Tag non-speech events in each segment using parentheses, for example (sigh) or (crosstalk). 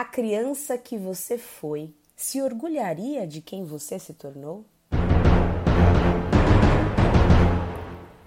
A criança que você foi se orgulharia de quem você se tornou?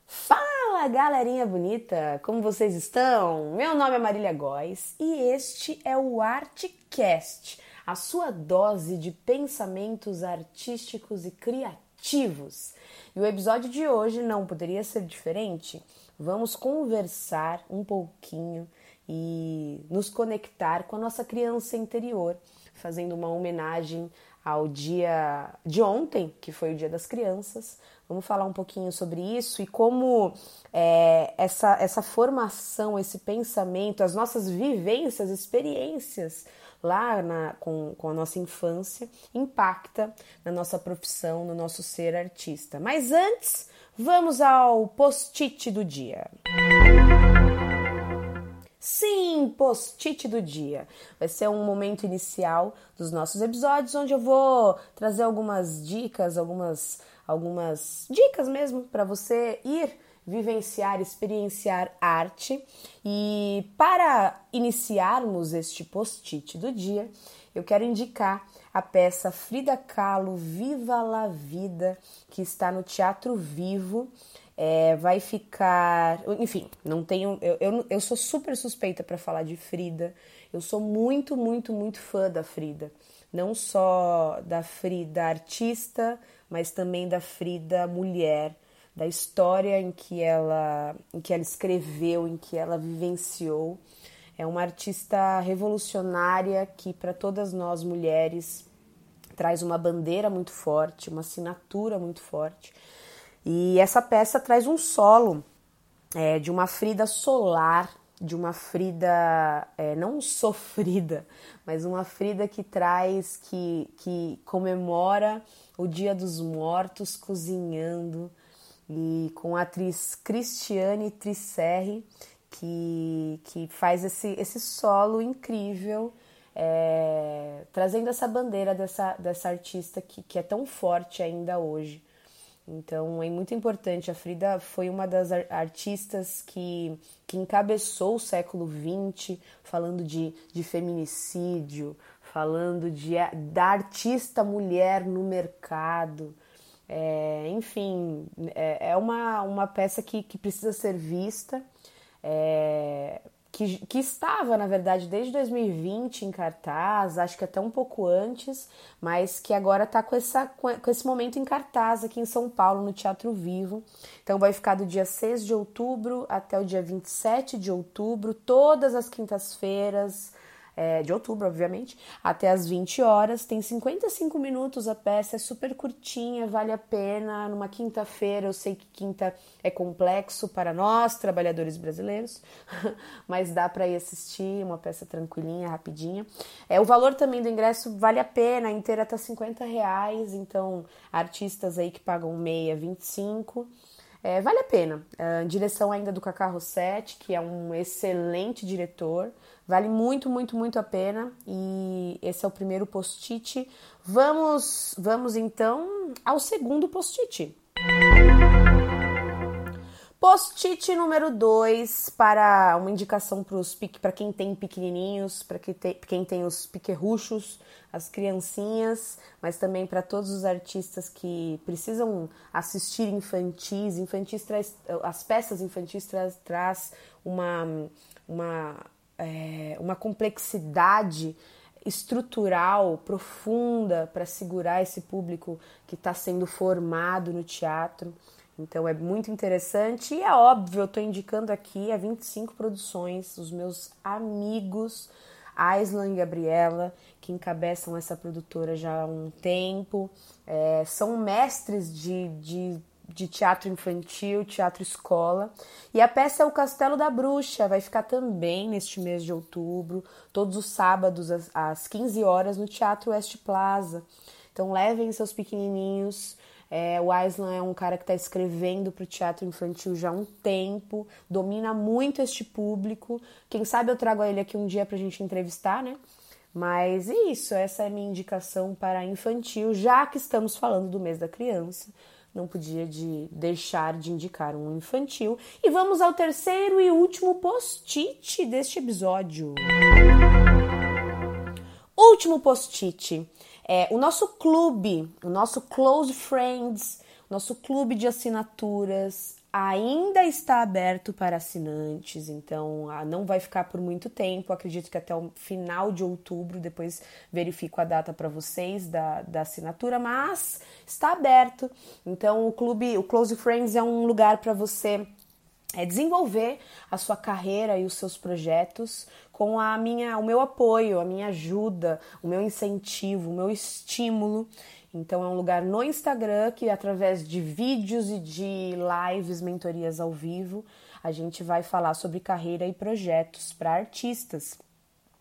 Fala, galerinha bonita! Como vocês estão? Meu nome é Marília Góes e este é o Artcast, a sua dose de pensamentos artísticos e criativos. E o episódio de hoje não poderia ser diferente. Vamos conversar um pouquinho e nos conectar com a nossa criança interior, fazendo uma homenagem ao dia de ontem, que foi o Dia das Crianças. Vamos falar um pouquinho sobre isso e como é, essa, essa formação, esse pensamento, as nossas vivências, experiências lá na, com, com a nossa infância impacta na nossa profissão, no nosso ser artista. Mas antes, vamos ao post-it do dia. Sim, post-it do dia. Vai ser um momento inicial dos nossos episódios onde eu vou trazer algumas dicas, algumas algumas dicas mesmo para você ir vivenciar, experienciar arte. E para iniciarmos este post-it do dia, eu quero indicar a peça Frida Kahlo Viva la Vida, que está no Teatro Vivo é, vai ficar. Enfim, não tenho. Eu, eu, eu sou super suspeita para falar de Frida. Eu sou muito, muito, muito fã da Frida. Não só da Frida artista, mas também da Frida mulher, da história em que ela, em que ela escreveu, em que ela vivenciou. É uma artista revolucionária que, para todas nós mulheres, traz uma bandeira muito forte, uma assinatura muito forte. E essa peça traz um solo é, de uma Frida solar, de uma Frida é, não sofrida, (laughs) mas uma Frida que traz, que, que comemora o Dia dos Mortos cozinhando e com a atriz Cristiane Tricerri que, que faz esse, esse solo incrível, é, trazendo essa bandeira dessa, dessa artista que, que é tão forte ainda hoje. Então é muito importante. A Frida foi uma das artistas que, que encabeçou o século XX, falando de, de feminicídio, falando de, da artista mulher no mercado. É, enfim, é, é, uma, uma peça que, que precisa ser vista. É, que, que estava, na verdade, desde 2020 em cartaz, acho que até um pouco antes, mas que agora está com, com esse momento em cartaz aqui em São Paulo, no Teatro Vivo. Então vai ficar do dia 6 de outubro até o dia 27 de outubro, todas as quintas-feiras, é, de outubro, obviamente, até as 20 horas. Tem 55 minutos a peça, é super curtinha, vale a pena. Numa quinta-feira, eu sei que quinta é complexo para nós, trabalhadores brasileiros, (laughs) mas dá para ir assistir, uma peça tranquilinha, rapidinha. É, o valor também do ingresso vale a pena, a inteira tá 50 reais, então artistas aí que pagam meia, 25 é, vale a pena. A direção ainda do Cacá Rossetti, que é um excelente diretor. Vale muito, muito, muito a pena. E esse é o primeiro post-it. Vamos, vamos então ao segundo post-it. Post-it número 2 para uma indicação para quem tem pequenininhos, para quem, quem tem os piquerruchos, as criancinhas, mas também para todos os artistas que precisam assistir infantis. Infantis traz, as peças infantis traz, traz uma, uma, é, uma complexidade estrutural profunda para segurar esse público que está sendo formado no teatro. Então é muito interessante e é óbvio, eu estou indicando aqui a 25 produções, os meus amigos Aislan e Gabriela, que encabeçam essa produtora já há um tempo, é, são mestres de, de, de teatro infantil, teatro escola. E a peça é O Castelo da Bruxa, vai ficar também neste mês de outubro, todos os sábados às, às 15 horas no Teatro West Plaza. Então levem seus pequenininhos é, o Aislan é um cara que está escrevendo para o teatro infantil já há um tempo, domina muito este público. Quem sabe eu trago ele aqui um dia para a gente entrevistar, né? Mas é isso, essa é a minha indicação para infantil, já que estamos falando do mês da criança. Não podia de deixar de indicar um infantil. E vamos ao terceiro e último post-it deste episódio. Último post-it. É, o nosso clube, o nosso Close Friends, nosso clube de assinaturas ainda está aberto para assinantes, então ah, não vai ficar por muito tempo. Acredito que até o final de outubro, depois verifico a data para vocês da, da assinatura, mas está aberto. Então o clube, o Close Friends é um lugar para você é desenvolver a sua carreira e os seus projetos com a minha, o meu apoio, a minha ajuda, o meu incentivo, o meu estímulo. Então é um lugar no Instagram que através de vídeos e de lives, mentorias ao vivo, a gente vai falar sobre carreira e projetos para artistas.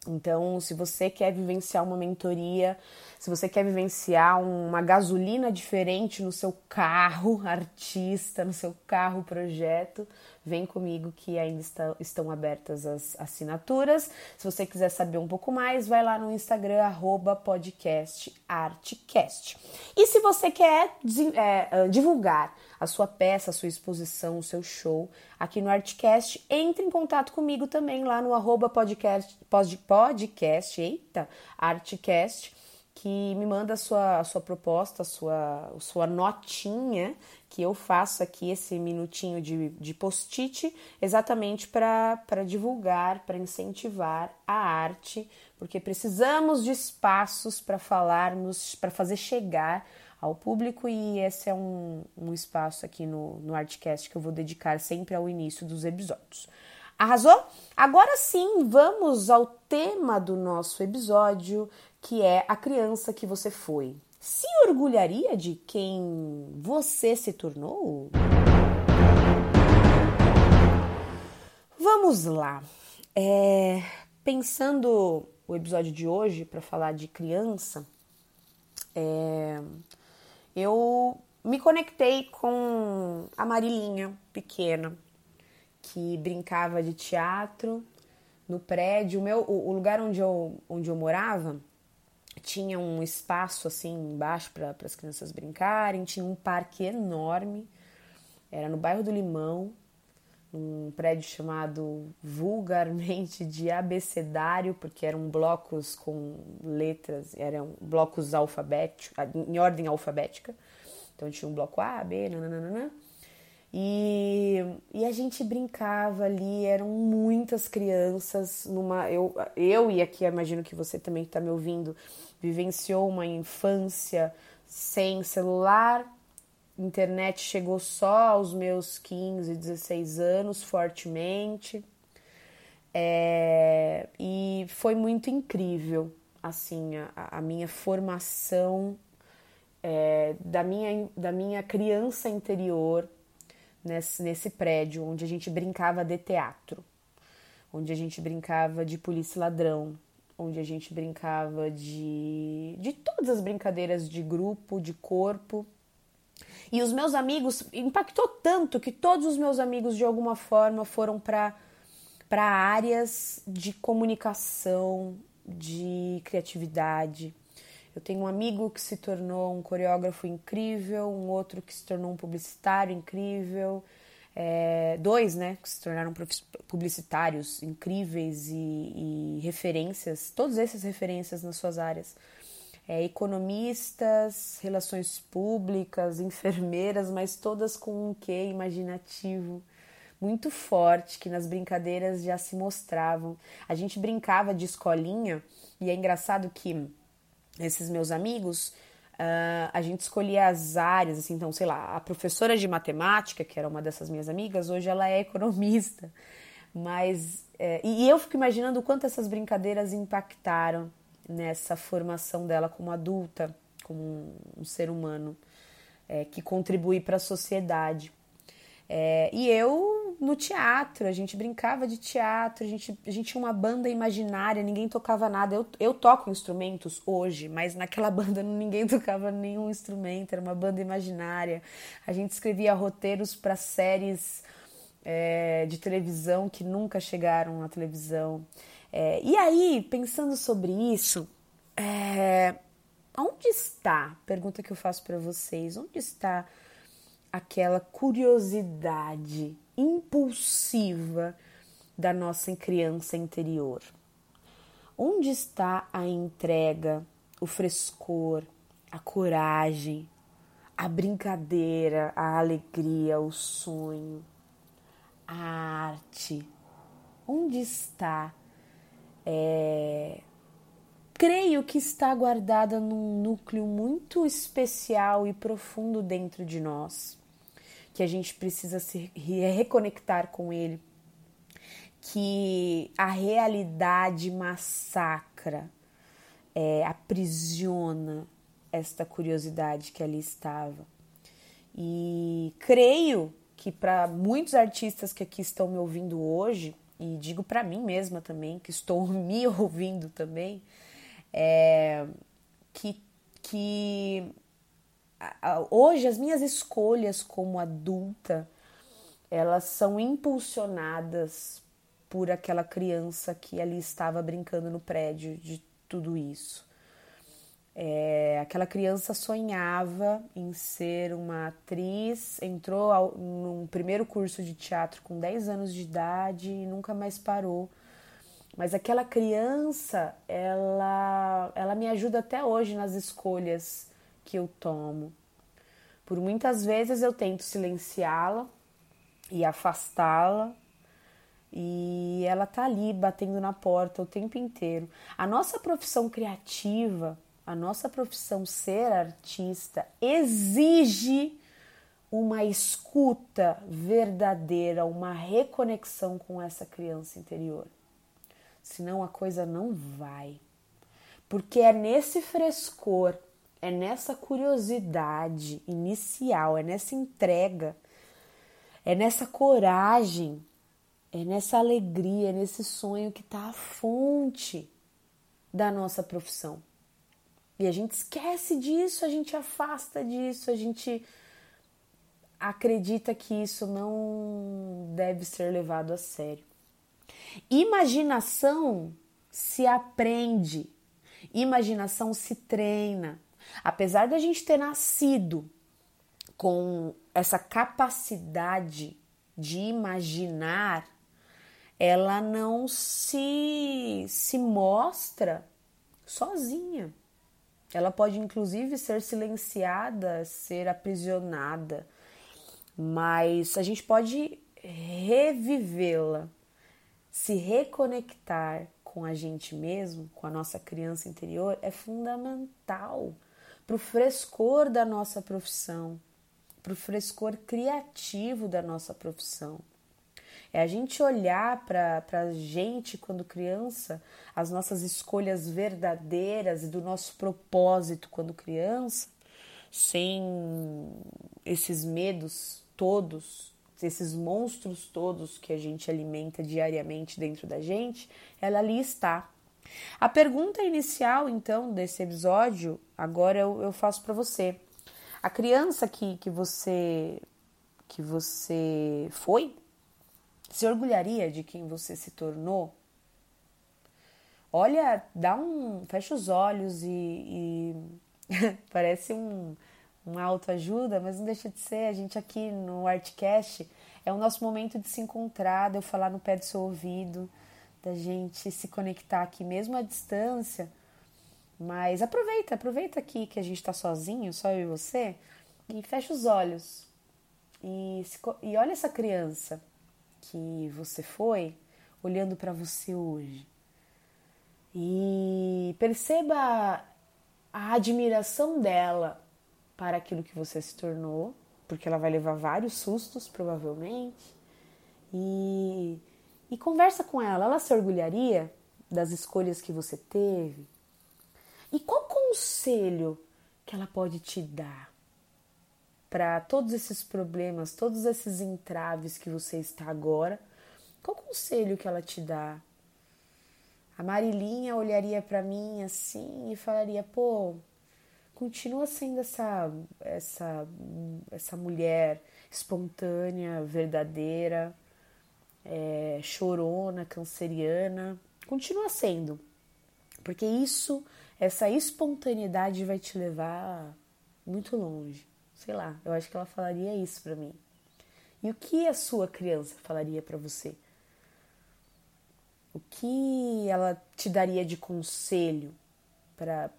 Então, se você quer vivenciar uma mentoria, se você quer vivenciar uma gasolina diferente no seu carro (laughs) artista, no seu carro projeto, vem comigo que ainda está, estão abertas as assinaturas. Se você quiser saber um pouco mais, vai lá no Instagram, arroba podcastartcast. E se você quer é, ah, divulgar a sua peça, a sua exposição, o seu show aqui no Artcast, entre em contato comigo também lá no arroba podcast, podcast, eita, Artcast que me manda a sua, a sua proposta, a sua, a sua notinha, que eu faço aqui esse minutinho de, de post-it, exatamente para divulgar, para incentivar a arte, porque precisamos de espaços para falarmos, para fazer chegar ao público, e esse é um, um espaço aqui no, no Artcast que eu vou dedicar sempre ao início dos episódios. Arrasou? Agora sim, vamos ao tema do nosso episódio, que é a criança que você foi. Se orgulharia de quem você se tornou? Vamos lá. É, pensando o episódio de hoje para falar de criança, é, eu me conectei com a Marilinha, pequena, que brincava de teatro no prédio. O, meu, o, o lugar onde eu, onde eu morava tinha um espaço assim embaixo para as crianças brincarem, tinha um parque enorme, era no bairro do Limão, um prédio chamado vulgarmente (laughs) de abecedário, porque eram blocos com letras, eram blocos alfabéticos, em ordem alfabética. Então tinha um bloco A, B, nananana. E, e a gente brincava ali, eram muitas crianças numa. Eu, eu e aqui imagino que você também está me ouvindo, vivenciou uma infância sem celular, internet chegou só aos meus 15, 16 anos, fortemente. É, e foi muito incrível, assim, a, a minha formação é, da, minha, da minha criança interior nesse, nesse prédio onde a gente brincava de teatro, onde a gente brincava de polícia ladrão, onde a gente brincava de, de todas as brincadeiras de grupo, de corpo. E os meus amigos impactou tanto que todos os meus amigos de alguma forma foram para para áreas de comunicação, de criatividade, eu tenho um amigo que se tornou um coreógrafo incrível, um outro que se tornou um publicitário incrível, é, dois, né, que se tornaram publicitários incríveis e, e referências, todos esses referências nas suas áreas. É, economistas, relações públicas, enfermeiras, mas todas com um quê imaginativo muito forte que nas brincadeiras já se mostravam. A gente brincava de escolinha e é engraçado que esses meus amigos, uh, a gente escolhia as áreas, assim, então, sei lá, a professora de matemática, que era uma dessas minhas amigas, hoje ela é economista. Mas, é, e eu fico imaginando o quanto essas brincadeiras impactaram nessa formação dela como adulta, como um, ser humano é, que contribui para a sociedade. É, e eu no teatro, a gente brincava de teatro, a gente, a gente tinha uma banda imaginária, ninguém tocava nada. Eu, eu toco instrumentos hoje, mas naquela (laughs) banda ninguém tocava nenhum instrumento, era uma banda imaginária. A gente escrevia roteiros para séries é, de televisão que nunca chegaram à televisão. É, e aí, pensando sobre isso, é, onde está? Pergunta que eu faço para vocês: onde está aquela curiosidade impulsiva da nossa criança interior? Onde está a entrega, o frescor, a coragem, a brincadeira, a alegria, o sonho, a arte? Onde está? É... Creio que está guardada num núcleo muito especial e profundo dentro de nós, que a gente precisa se reconectar com ele que a realidade massacra, é, aprisiona esta curiosidade que ali estava. E creio que para muitos artistas que aqui estão me ouvindo hoje, e digo para mim mesma também, que estou (laughs) me ouvindo também, é, que, que hoje as minhas escolhas como adulta elas são impulsionadas por aquela criança que ali estava brincando no prédio de tudo isso. É, aquela criança sonhava em ser uma atriz, entrou ao, num primeiro curso de teatro com 10 anos de idade e nunca mais parou. Mas aquela criança, ela, ela me ajuda até hoje nas escolhas que eu tomo. Por muitas vezes eu tento silenciá-la e afastá-la e ela tá ali batendo na porta o tempo inteiro. A nossa profissão criativa, a nossa profissão ser artista exige uma escuta verdadeira, uma reconexão com essa criança interior. Senão a coisa não vai. Porque é nesse frescor, é nessa curiosidade inicial, é nessa entrega, é nessa coragem é nessa alegria, é nesse sonho que está a fonte da nossa profissão. E a gente esquece disso, a gente afasta disso, a gente acredita que isso não deve ser levado a sério. Imaginação se aprende, imaginação se treina. Apesar da gente ter nascido com essa capacidade de imaginar, ela não se, se mostra sozinha. Ela pode inclusive ser silenciada, ser aprisionada, mas a gente pode revivê-la, se reconectar com a gente mesmo, com a nossa criança interior, é fundamental para o frescor da nossa profissão, para o frescor criativo da nossa profissão. É a gente olhar para a gente quando criança, as nossas escolhas verdadeiras e do nosso propósito quando criança, sem esses medos todos, esses monstros todos que a gente alimenta diariamente dentro da gente, ela ali está. A pergunta inicial, então, desse episódio, agora eu, eu faço para você. A criança que, que você que você foi, se orgulharia de quem você se tornou? Olha, dá um. Fecha os olhos e. e (laughs) parece um, uma autoajuda, mas não deixa de ser. A gente aqui no Artcast é o nosso momento de se encontrar, de eu falar no pé do seu ouvido, da gente se conectar aqui mesmo à distância. Mas aproveita, aproveita aqui que a gente está sozinho, só eu e você, e fecha os olhos. E, se, e olha essa criança que você foi olhando para você hoje. E perceba a admiração dela para aquilo que você se tornou, porque ela vai levar vários sustos, provavelmente. E, e conversa com ela. Ela se orgulharia das escolhas que você teve? E qual conselho que ela pode te dar? para todos esses problemas, todos esses entraves que você está agora, qual conselho que ela te dá? A Marilinha olharia para mim assim e falaria: "Pô, continua sendo essa essa essa mulher espontânea, verdadeira, é, chorona, canceriana, continua sendo, porque isso, essa espontaneidade vai te levar muito longe. Sei lá, eu acho que ela falaria isso para mim. E o que a sua criança falaria para você? O que ela te daria de conselho para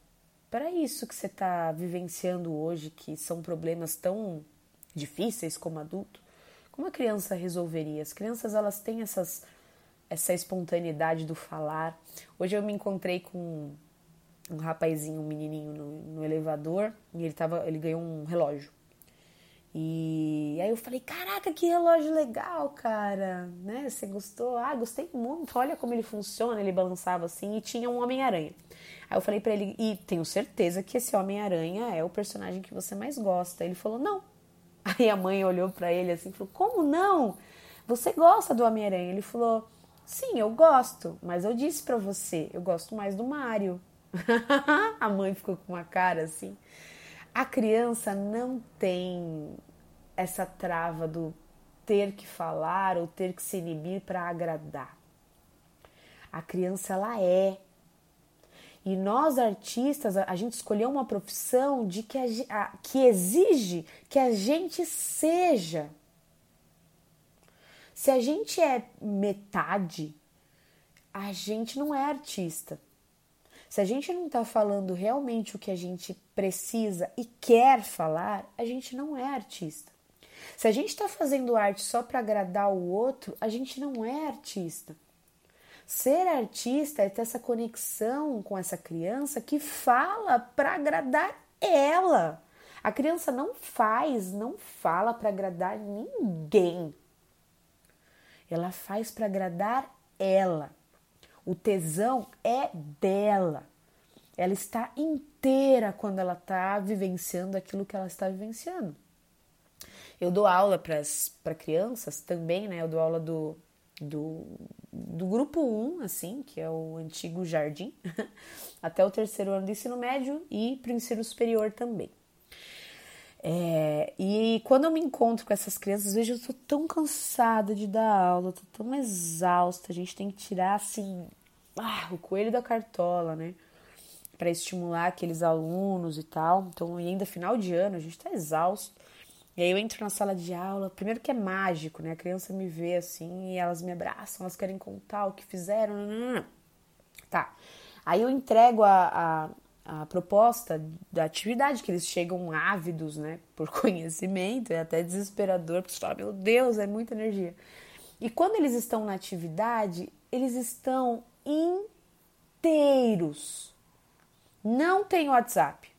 para isso que você está vivenciando hoje, que são problemas tão difíceis como adulto? Como a criança resolveria? As crianças elas têm essas essa espontaneidade do falar. Hoje eu me encontrei com um rapazinho, um menininho no, no elevador e ele tava, ele ganhou um relógio. E aí eu falei, caraca, que relógio legal, cara, né? Você gostou? Ah, gostei muito. Olha como ele funciona. Ele balançava assim e tinha um Homem-Aranha. Aí eu falei para ele, e tenho certeza que esse Homem-Aranha é o personagem que você mais gosta. Ele falou, não. Aí a mãe olhou para ele assim e falou, como não? Você gosta do Homem-Aranha? Ele falou, sim, eu gosto, mas eu disse para você, eu gosto mais do Mario. (laughs) a mãe ficou com uma cara assim. A criança não tem essa trava do ter que falar ou ter que se inibir para agradar. A criança ela é. E nós artistas, a gente escolheu uma profissão de que, a, que exige que a gente seja. Se a gente é metade, a gente não é artista. Se a gente não está falando realmente o que a gente precisa e quer falar, a gente não é artista. Se a gente está fazendo arte só para agradar o outro, a gente não é artista. Ser artista é ter essa conexão com essa criança que fala para agradar ela. A criança não faz, não fala para agradar ninguém. Ela faz para agradar ela. O tesão é dela. Ela está inteira quando ela está vivenciando aquilo que ela está vivenciando. Eu dou aula para crianças também, né? Eu dou aula do, do, do grupo 1, assim, que é o antigo jardim, (laughs) até o terceiro ano do ensino médio e para o ensino superior também. É, e quando eu me encontro com essas crianças, às vezes eu tô tão cansada de dar aula, tô tão exausta, a gente tem que tirar assim, ah, o coelho da cartola, né? Para estimular aqueles alunos e tal. Então, ainda final de ano, a gente tá exausto. E aí eu entro na sala de aula, primeiro que é mágico, né? A criança me vê assim e elas me abraçam, elas querem contar o que fizeram. Não, não, não. Tá. Aí eu entrego a, a a proposta da atividade, que eles chegam ávidos, né, por (laughs) conhecimento, é até desesperador, porque você fala, meu Deus, é muita energia. E quando eles estão na atividade, eles estão inteiros. Não tem WhatsApp,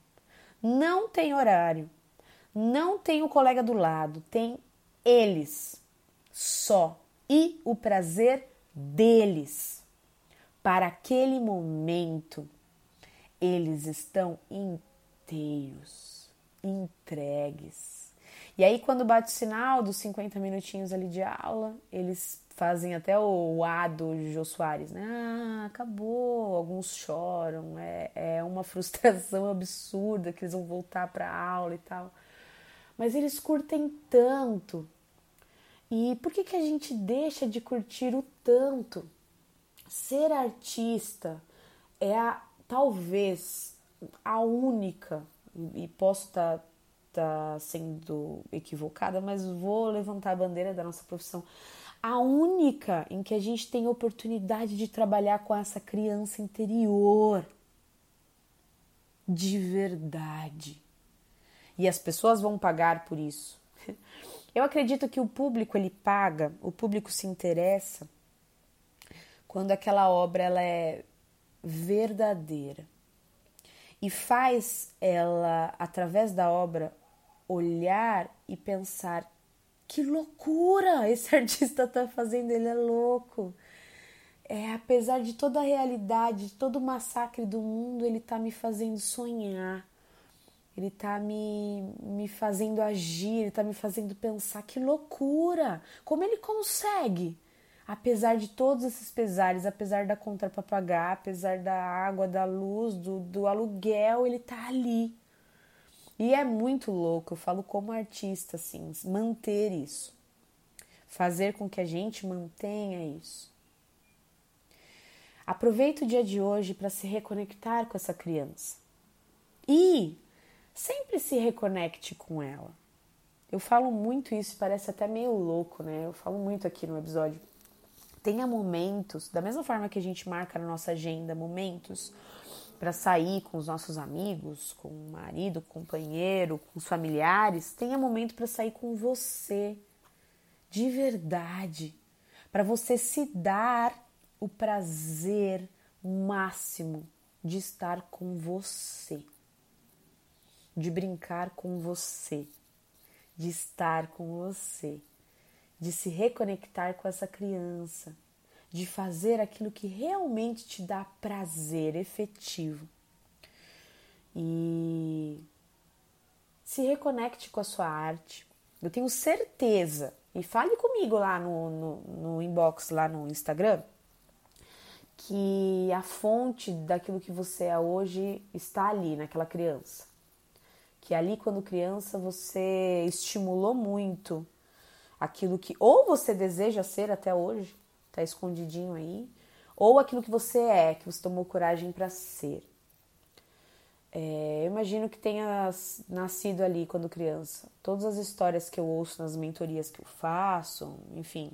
não tem horário, não tem o colega do lado, tem eles só e o prazer deles para aquele momento eles estão inteiros, entregues. E aí, quando bate o sinal dos 50 minutinhos ali de aula, eles fazem até o A do Jô Soares, né? Ah, acabou. Alguns choram, é, é uma frustração (laughs) absurda que eles vão voltar para a aula e tal. Mas eles curtem tanto. E por que, que a gente deixa de curtir o tanto? Ser artista é a talvez a única, e posso estar tá, tá sendo equivocada, mas vou levantar a bandeira da nossa profissão. A única em que a gente tem oportunidade de trabalhar com essa criança interior de verdade. E as pessoas vão pagar por isso. (laughs) Eu acredito que o público ele paga, o público se interessa quando aquela obra ela é verdadeira e faz ela, através da obra, olhar e pensar: que loucura esse (laughs) artista está fazendo, ele é louco. É, apesar de toda a realidade, de todo o massacre do mundo, ele está me fazendo sonhar. Ele está me, me fazendo agir, ele está me fazendo pensar. Que loucura! Como ele consegue? apesar de todos esses pesares, apesar da conta para pagar, apesar da água, da luz, do, do aluguel, ele tá ali. E é muito louco, eu falo como artista, assim, manter isso. Fazer com que a gente mantenha isso. Aproveita o dia de hoje para se reconectar com essa criança. E sempre se reconecte com ela. Eu falo muito isso, parece até meio louco, né? Eu falo muito aqui no episódio Tenha momentos, da mesma forma que a gente marca na nossa agenda momentos para sair com os nossos amigos, com o marido, com o companheiro, com os familiares, tenha momento para sair com você, de verdade, para você se dar o prazer máximo de estar com você, de brincar com você, de estar com você, de se reconectar com essa criança, de fazer aquilo que realmente te dá prazer efetivo. E se reconecte com a sua arte. Eu tenho certeza, e fale comigo lá no, no, no inbox, lá no Instagram, que a fonte daquilo que você é hoje está ali, naquela criança. Que ali, quando criança, você estimulou muito aquilo que ou você deseja ser até hoje, tá escondidinho aí, ou aquilo que você é, que você tomou coragem para ser. É, eu imagino que tenha nascido ali quando criança. Todas as histórias que eu ouço nas mentorias que eu faço, enfim,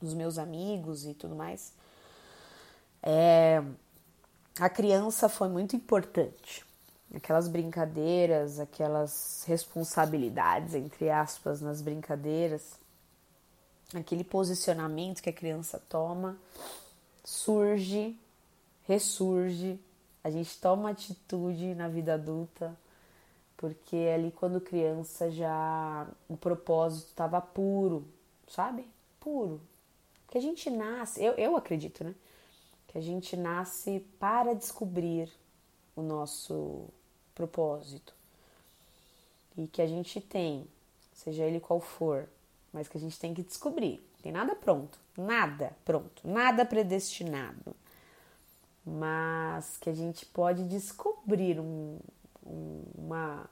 os meus amigos e tudo mais, é, a criança foi muito importante. Aquelas brincadeiras, aquelas responsabilidades, entre aspas, nas brincadeiras, aquele posicionamento que a criança toma, surge, ressurge, a gente toma atitude na vida adulta, porque ali quando criança já o propósito estava puro, sabe? Puro. Que a gente nasce, eu, eu acredito, né? Que a gente nasce para descobrir o nosso propósito. E que a gente tem, seja ele qual for, mas que a gente tem que descobrir. Tem nada pronto, nada pronto, nada predestinado. Mas que a gente pode descobrir um, um, uma,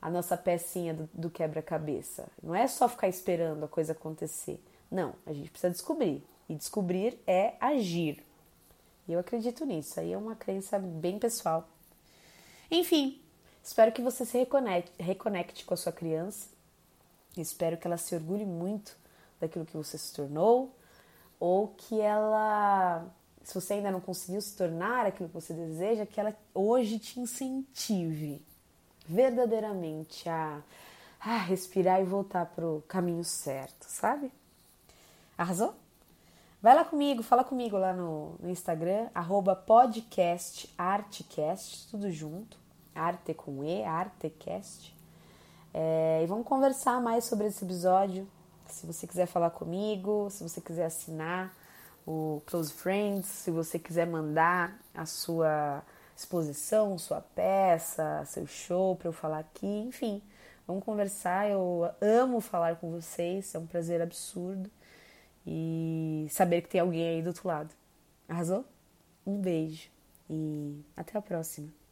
a nossa pecinha do, do quebra-cabeça. Não é só ficar esperando a coisa acontecer. Não, a gente precisa descobrir. E descobrir é agir. E eu acredito nisso. Aí é uma crença bem pessoal. Enfim, espero que você se reconecte, reconecte com a sua criança Espero que ela se orgulhe muito daquilo que você se tornou, ou que ela, se você ainda não conseguiu se tornar aquilo que você deseja, que ela hoje te incentive verdadeiramente a, a respirar e voltar para o caminho certo, sabe? Arrasou? Vai lá comigo, fala comigo lá no, no Instagram, arroba podcastartcast, tudo junto, arte com E, artecast. É, e vamos conversar mais sobre esse episódio. Se você quiser falar comigo, se você quiser assinar o Close Friends, se você quiser mandar a sua exposição, sua peça, seu show para eu falar aqui, enfim, vamos conversar. Eu amo falar com vocês, é um prazer absurdo e saber que tem alguém aí do outro lado. Arrasou? Um beijo e até a próxima.